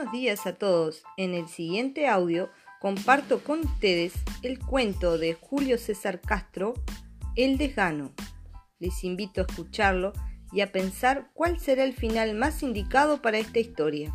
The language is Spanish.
Buenos días a todos. En el siguiente audio comparto con ustedes el cuento de Julio César Castro, El desgano. Les invito a escucharlo y a pensar cuál será el final más indicado para esta historia.